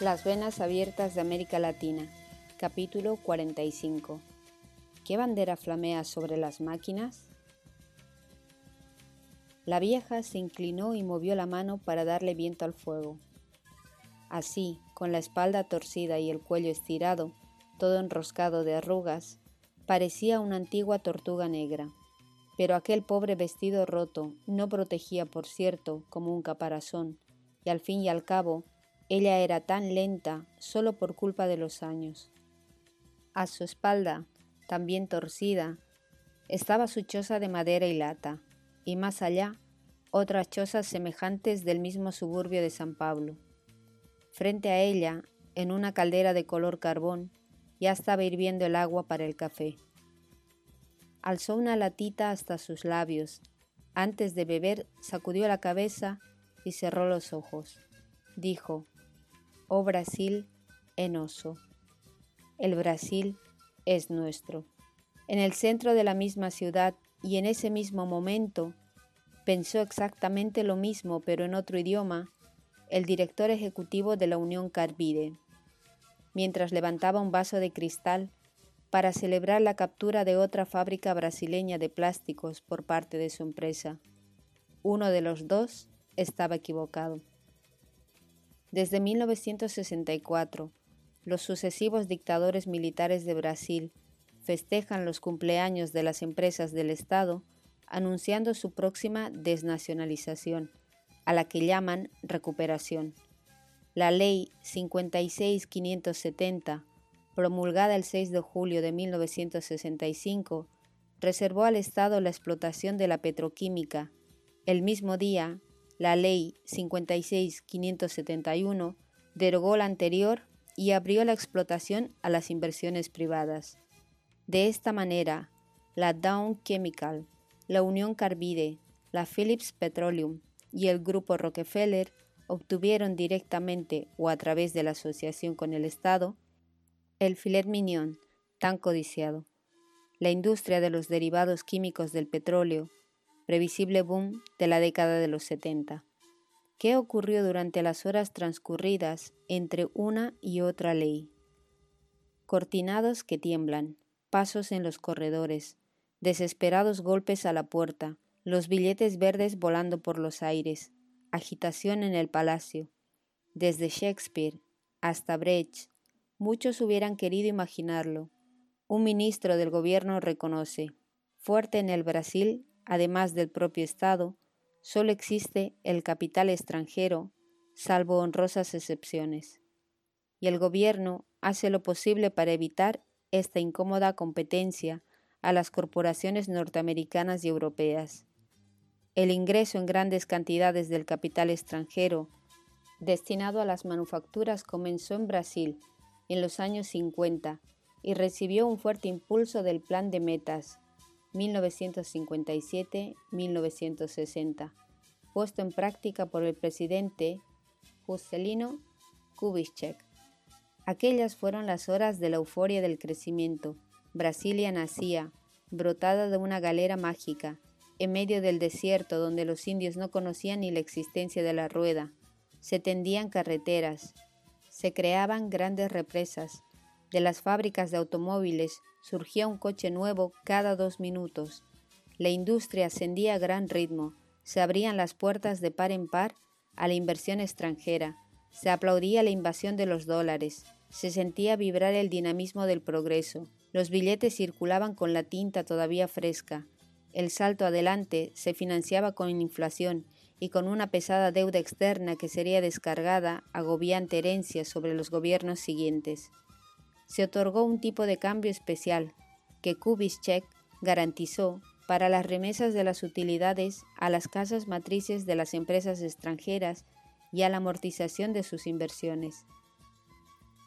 Las venas abiertas de América Latina, capítulo 45. ¿Qué bandera flamea sobre las máquinas? La vieja se inclinó y movió la mano para darle viento al fuego. Así, con la espalda torcida y el cuello estirado, todo enroscado de arrugas, parecía una antigua tortuga negra. Pero aquel pobre vestido roto no protegía, por cierto, como un caparazón, y al fin y al cabo ella era tan lenta solo por culpa de los años. A su espalda, también torcida, estaba su choza de madera y lata, y más allá, otras chozas semejantes del mismo suburbio de San Pablo. Frente a ella, en una caldera de color carbón, ya estaba hirviendo el agua para el café. Alzó una latita hasta sus labios. Antes de beber, sacudió la cabeza y cerró los ojos. Dijo, Oh Brasil, enoso. El Brasil es nuestro. En el centro de la misma ciudad y en ese mismo momento, pensó exactamente lo mismo, pero en otro idioma, el director ejecutivo de la Unión Carbide, mientras levantaba un vaso de cristal para celebrar la captura de otra fábrica brasileña de plásticos por parte de su empresa. Uno de los dos estaba equivocado. Desde 1964, los sucesivos dictadores militares de Brasil festejan los cumpleaños de las empresas del Estado anunciando su próxima desnacionalización, a la que llaman recuperación. La ley 56570, promulgada el 6 de julio de 1965, reservó al Estado la explotación de la petroquímica. El mismo día, la ley 56571 derogó la anterior y abrió la explotación a las inversiones privadas. De esta manera, la Dow Chemical, la Unión Carbide, la Phillips Petroleum y el Grupo Rockefeller obtuvieron directamente o a través de la asociación con el Estado el filet mignon tan codiciado. La industria de los derivados químicos del petróleo previsible boom de la década de los 70. ¿Qué ocurrió durante las horas transcurridas entre una y otra ley? Cortinados que tiemblan, pasos en los corredores, desesperados golpes a la puerta, los billetes verdes volando por los aires, agitación en el palacio. Desde Shakespeare hasta Brecht, muchos hubieran querido imaginarlo. Un ministro del gobierno reconoce, fuerte en el Brasil además del propio Estado, solo existe el capital extranjero, salvo honrosas excepciones. Y el gobierno hace lo posible para evitar esta incómoda competencia a las corporaciones norteamericanas y europeas. El ingreso en grandes cantidades del capital extranjero destinado a las manufacturas comenzó en Brasil en los años 50 y recibió un fuerte impulso del plan de metas 1957-1960, puesto en práctica por el presidente Juscelino Kubitschek. Aquellas fueron las horas de la euforia del crecimiento. Brasilia nacía, brotada de una galera mágica, en medio del desierto donde los indios no conocían ni la existencia de la rueda. Se tendían carreteras, se creaban grandes represas, de las fábricas de automóviles surgía un coche nuevo cada dos minutos. La industria ascendía a gran ritmo, se abrían las puertas de par en par a la inversión extranjera, se aplaudía la invasión de los dólares, se sentía vibrar el dinamismo del progreso, los billetes circulaban con la tinta todavía fresca, el salto adelante se financiaba con inflación y con una pesada deuda externa que sería descargada agobiante herencia sobre los gobiernos siguientes se otorgó un tipo de cambio especial que Kubitschek garantizó para las remesas de las utilidades a las casas matrices de las empresas extranjeras y a la amortización de sus inversiones.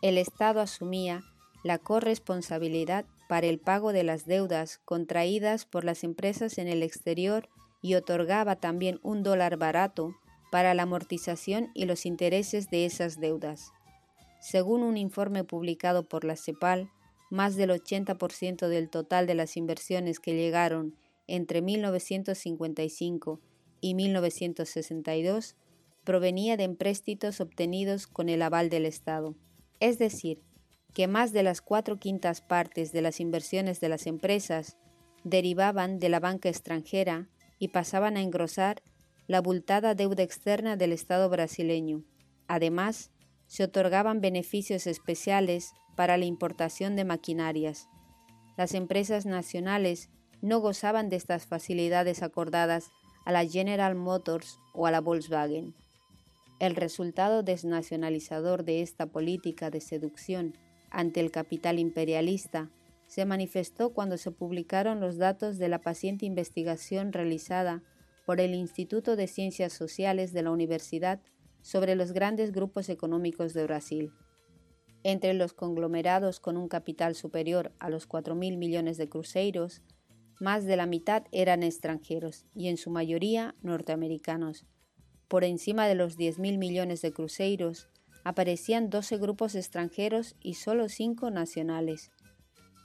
El Estado asumía la corresponsabilidad para el pago de las deudas contraídas por las empresas en el exterior y otorgaba también un dólar barato para la amortización y los intereses de esas deudas. Según un informe publicado por la CEPAL, más del 80% del total de las inversiones que llegaron entre 1955 y 1962 provenía de empréstitos obtenidos con el aval del Estado. Es decir, que más de las cuatro quintas partes de las inversiones de las empresas derivaban de la banca extranjera y pasaban a engrosar la abultada deuda externa del Estado brasileño. Además, se otorgaban beneficios especiales para la importación de maquinarias. Las empresas nacionales no gozaban de estas facilidades acordadas a la General Motors o a la Volkswagen. El resultado desnacionalizador de esta política de seducción ante el capital imperialista se manifestó cuando se publicaron los datos de la paciente investigación realizada por el Instituto de Ciencias Sociales de la Universidad sobre los grandes grupos económicos de Brasil. Entre los conglomerados con un capital superior a los 4.000 millones de cruceiros, más de la mitad eran extranjeros y en su mayoría norteamericanos. Por encima de los 10.000 millones de cruceiros aparecían 12 grupos extranjeros y solo 5 nacionales.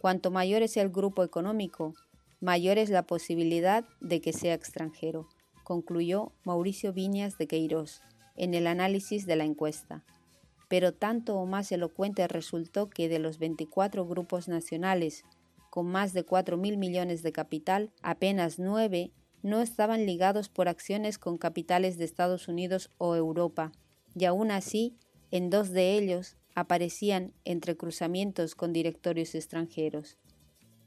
Cuanto mayor es el grupo económico, mayor es la posibilidad de que sea extranjero, concluyó Mauricio Viñas de Queiroz en el análisis de la encuesta. Pero tanto o más elocuente resultó que de los 24 grupos nacionales con más de 4 mil millones de capital, apenas nueve no estaban ligados por acciones con capitales de Estados Unidos o Europa, y aún así, en dos de ellos aparecían entrecruzamientos con directorios extranjeros.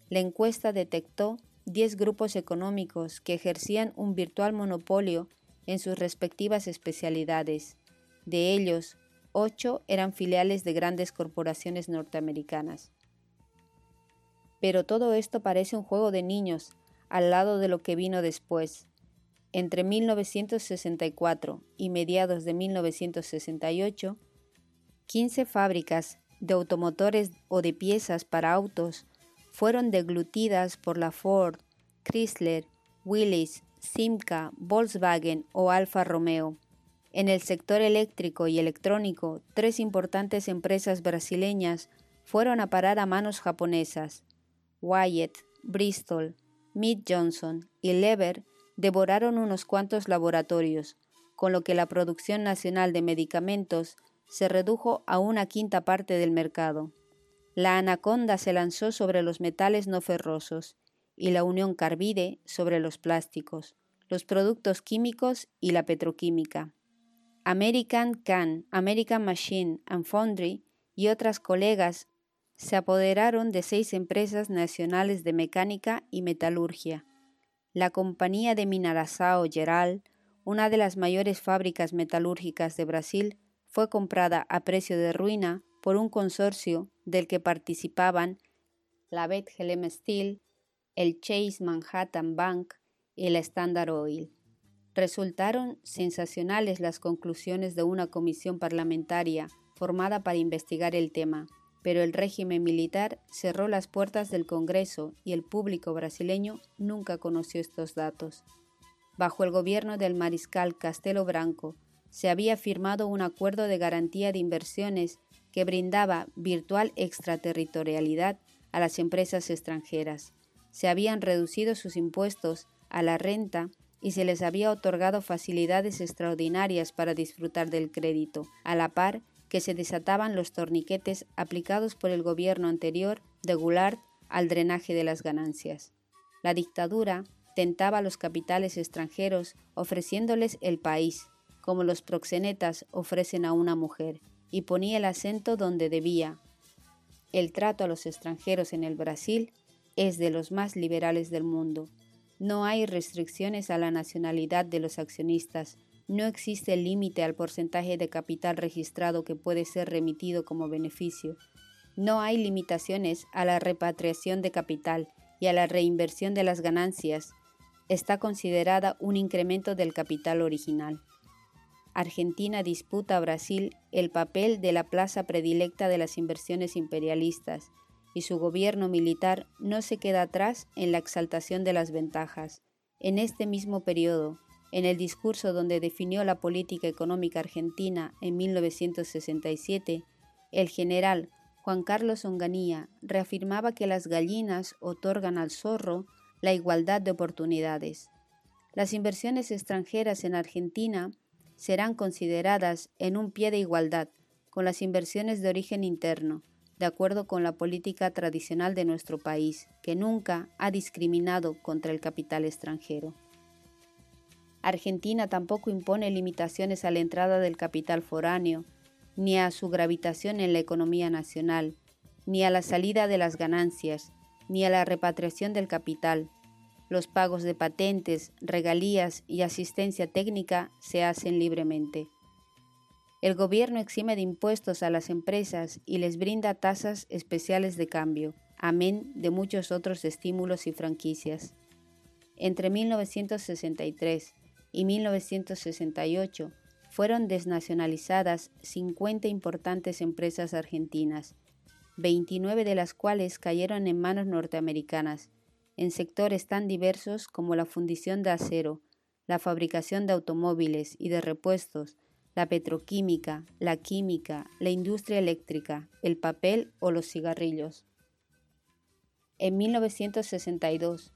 La encuesta detectó 10 grupos económicos que ejercían un virtual monopolio en sus respectivas especialidades. De ellos, ocho eran filiales de grandes corporaciones norteamericanas. Pero todo esto parece un juego de niños al lado de lo que vino después. Entre 1964 y mediados de 1968, 15 fábricas de automotores o de piezas para autos fueron deglutidas por la Ford, Chrysler, Willys, Simca, Volkswagen o Alfa Romeo. En el sector eléctrico y electrónico, tres importantes empresas brasileñas fueron a parar a manos japonesas. Wyatt, Bristol, Mead Johnson y Lever devoraron unos cuantos laboratorios, con lo que la producción nacional de medicamentos se redujo a una quinta parte del mercado. La anaconda se lanzó sobre los metales no ferrosos y la Unión Carbide sobre los plásticos, los productos químicos y la petroquímica. American Can, American Machine and Foundry y otras colegas se apoderaron de seis empresas nacionales de mecánica y metalurgia. La compañía de Mineração Geral, una de las mayores fábricas metalúrgicas de Brasil, fue comprada a precio de ruina por un consorcio del que participaban la Bethlehem Steel, el Chase Manhattan Bank y el Standard Oil. Resultaron sensacionales las conclusiones de una comisión parlamentaria formada para investigar el tema pero el régimen militar cerró las puertas del Congreso y el público brasileño nunca conoció estos datos. Bajo el gobierno del mariscal Castelo Branco se había firmado un acuerdo de garantía de inversiones que brindaba virtual extraterritorialidad a las empresas extranjeras. Se habían reducido sus impuestos a la renta y se les había otorgado facilidades extraordinarias para disfrutar del crédito, a la par que se desataban los torniquetes aplicados por el gobierno anterior de Goulart al drenaje de las ganancias. La dictadura tentaba a los capitales extranjeros ofreciéndoles el país, como los proxenetas ofrecen a una mujer, y ponía el acento donde debía. El trato a los extranjeros en el Brasil es de los más liberales del mundo. No hay restricciones a la nacionalidad de los accionistas, no existe límite al porcentaje de capital registrado que puede ser remitido como beneficio. No hay limitaciones a la repatriación de capital y a la reinversión de las ganancias. Está considerada un incremento del capital original. Argentina disputa a Brasil el papel de la plaza predilecta de las inversiones imperialistas y su gobierno militar no se queda atrás en la exaltación de las ventajas. En este mismo periodo, en el discurso donde definió la política económica argentina en 1967, el general Juan Carlos Onganía reafirmaba que las gallinas otorgan al zorro la igualdad de oportunidades. Las inversiones extranjeras en Argentina serán consideradas en un pie de igualdad con las inversiones de origen interno, de acuerdo con la política tradicional de nuestro país, que nunca ha discriminado contra el capital extranjero. Argentina tampoco impone limitaciones a la entrada del capital foráneo, ni a su gravitación en la economía nacional, ni a la salida de las ganancias, ni a la repatriación del capital. Los pagos de patentes, regalías y asistencia técnica se hacen libremente. El gobierno exime de impuestos a las empresas y les brinda tasas especiales de cambio, amén de muchos otros estímulos y franquicias. Entre 1963 y 1968 fueron desnacionalizadas 50 importantes empresas argentinas, 29 de las cuales cayeron en manos norteamericanas, en sectores tan diversos como la fundición de acero, la fabricación de automóviles y de repuestos, la petroquímica, la química, la industria eléctrica, el papel o los cigarrillos. En 1962,